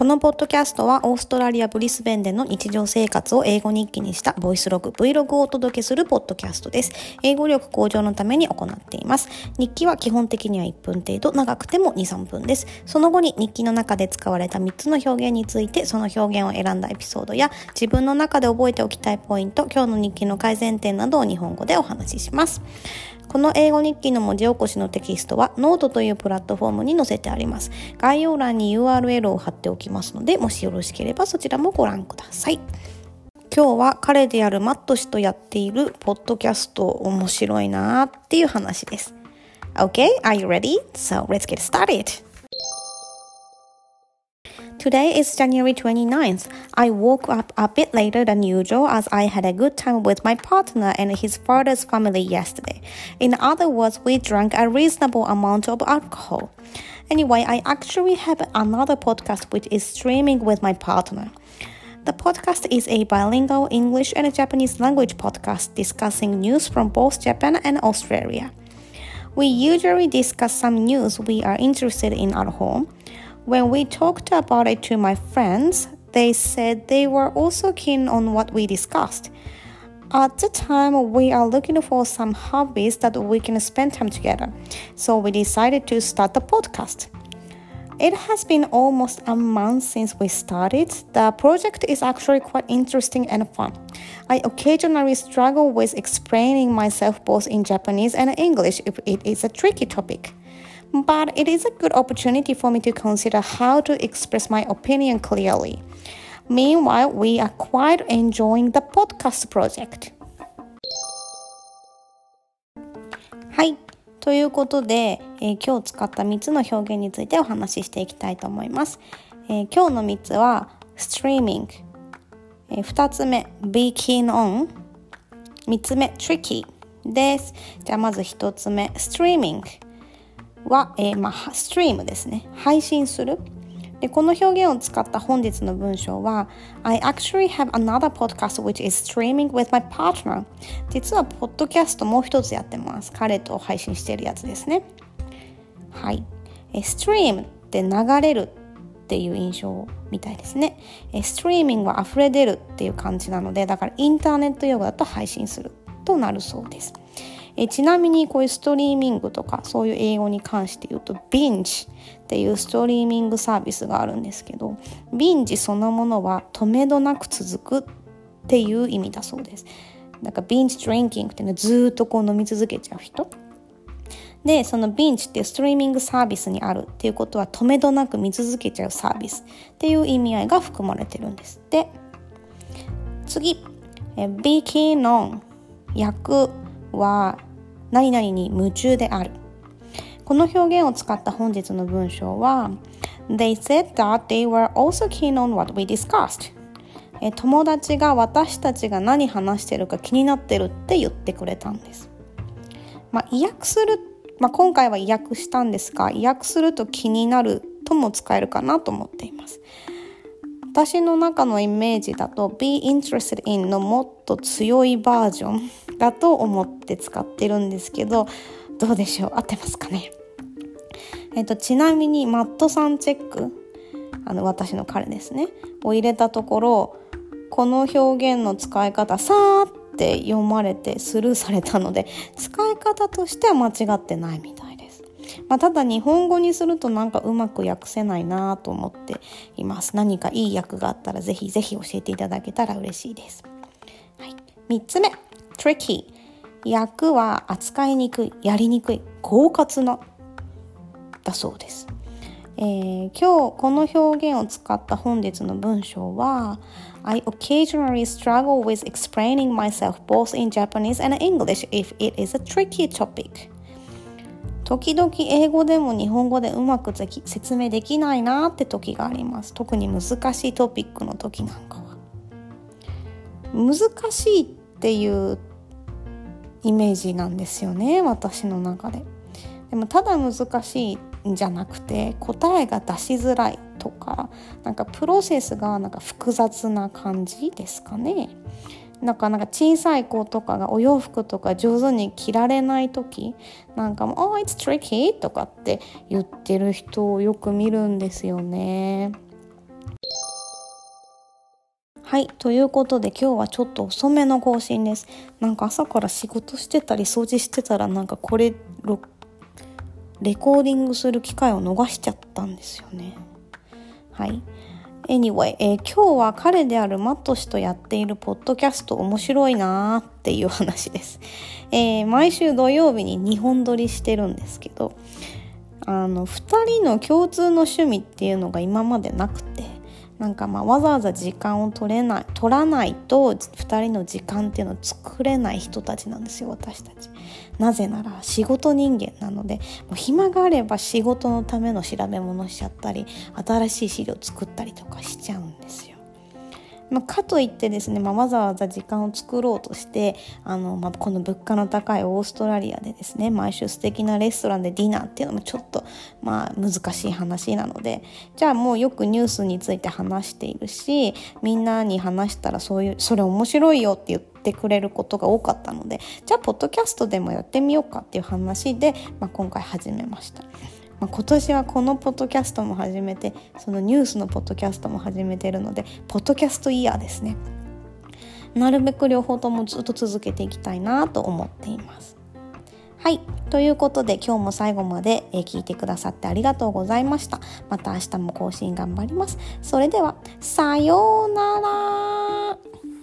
このポッドキャストはオーストラリア・ブリスベンでの日常生活を英語日記にしたボイスログ Vlog をお届けするポッドキャストです。英語力向上のために行っています。日記は基本的には1分程度、長くても2、3分です。その後に日記の中で使われた3つの表現について、その表現を選んだエピソードや自分の中で覚えておきたいポイント、今日の日記の改善点などを日本語でお話しします。この英語日記の文字起こしのテキストはノートというプラットフォームに載せてあります。概要欄に URL を貼っておきますので、もしよろしければそちらもご覧ください。今日は彼であるマット氏とやっているポッドキャスト面白いなーっていう話です。Okay, are you ready? So let's get started. Today is January 29th. I woke up a bit later than usual as I had a good time with my partner and his father's family yesterday. In other words, we drank a reasonable amount of alcohol. Anyway, I actually have another podcast which is streaming with my partner. The podcast is a bilingual English and Japanese language podcast discussing news from both Japan and Australia. We usually discuss some news we are interested in at home when we talked about it to my friends, they said they were also keen on what we discussed. At the time, we are looking for some hobbies that we can spend time together, so we decided to start the podcast. It has been almost a month since we started. The project is actually quite interesting and fun. I occasionally struggle with explaining myself both in Japanese and English if it is a tricky topic but it is a good opportunity for me to consider how to express my opinion clearly. Meanwhile, we are quite enjoying the podcast project. はい。ということで、えー、今日使った3つの表現についてお話ししていきたいと思います。えー、今日の3つは streaming、えー、2つ目 be keen on 3つ目 tricky です。じゃあまず1つ目 streaming は、えー、まあ、ストリームですね。配信する。でこの表現を使った本日の文章は I actually have another podcast which is streaming with my partner. 実はポッドキャストもう一つやってます。彼と配信しているやつですね。はい。ストリームって流れるっていう印象みたいですね。ストリーミングは溢れ出るっていう感じなのでだからインターネット用語だと配信するとなるそうです。えちなみにこういうストリーミングとかそういう英語に関して言うとビンジっていうストリーミングサービスがあるんですけどビンジそのものは止めどなく続くっていう意味だそうです。だかビンジドリンキングっていうのはずっとこう飲み続けちゃう人。で、そのビンチってストリーミングサービスにあるっていうことは止めどなく見続けちゃうサービスっていう意味合いが含まれてるんですって。次、え be keen on 役は何々に夢中である。この表現を使った本日の文章は They said that they were also keen on what we discussed. 友達が私たちが何話してるか気になってるって言ってくれたんです。まあ、意訳する、まあ、今回は意訳したんですが、意訳すると気になるとも使えるかなと思っています。私の中のイメージだと be interested in のもっと強いバージョンだと思って使ってるんですけどどうでしょう？合ってますかね？えっとちなみにマットさんチェックあの私の彼ですね。を入れたところこの表現の使い方さーって読まれてスルーされたので使い方としては間違ってないみたいです。まあ、ただ日本語にするとなんかうまく訳せないなと思っています。何かいい訳があったらぜひぜひ教えていただけたら嬉しいです。はい、3つ目。Tricky 訳は扱いにくい、やりにくい、狡猾なだそうです。えー、今日この表現を使った本日の文章は I occasionally struggle with explaining myself both in Japanese and English if it is a tricky topic 時々英語でも日本語でうまく説明できないなって時があります特に難しいトピックの時なんかは難しいっていうイメージなんですよね私の中ででもただ難しいんじゃなくて答えが出しづらいとかなんかプロセスがなんか複雑な感じですかねなんかなんか小さい子とかがお洋服とか上手に着られない時なんかも「Oh, it's tricky」とかって言ってる人をよく見るんですよね。はい。ということで今日はちょっと遅めの更新です。なんか朝から仕事してたり掃除してたらなんかこれレコーディングする機会を逃しちゃったんですよね。はい。Anyway、えー、今日は彼であるマット氏とやっているポッドキャスト面白いなーっていう話です。えー、毎週土曜日に2本撮りしてるんですけど、あの、2人の共通の趣味っていうのが今までなくて、なんかまあわざわざ時間を取れない取らないと2人の時間っていうのを作れない人たちなんですよ私たち。なぜなら仕事人間なのでもう暇があれば仕事のための調べ物しちゃったり新しい資料作ったりとかしちゃうんですよ。まあ、かといってですね、まあ、わざわざ時間を作ろうとしてあの、まあ、この物価の高いオーストラリアでですね毎週素敵なレストランでディナーっていうのもちょっと、まあ、難しい話なのでじゃあもうよくニュースについて話しているしみんなに話したらそういうそれ面白いよって言ってくれることが多かったのでじゃあポッドキャストでもやってみようかっていう話で、まあ、今回始めました。まあ、今年はこのポッドキャストも始めてそのニュースのポッドキャストも始めてるのでポッドキャストイヤーですね。なるべく両方ともずっと続けていきたいなと思っています。はい。ということで今日も最後まで聞いてくださってありがとうございました。また明日も更新頑張ります。それではさようなら。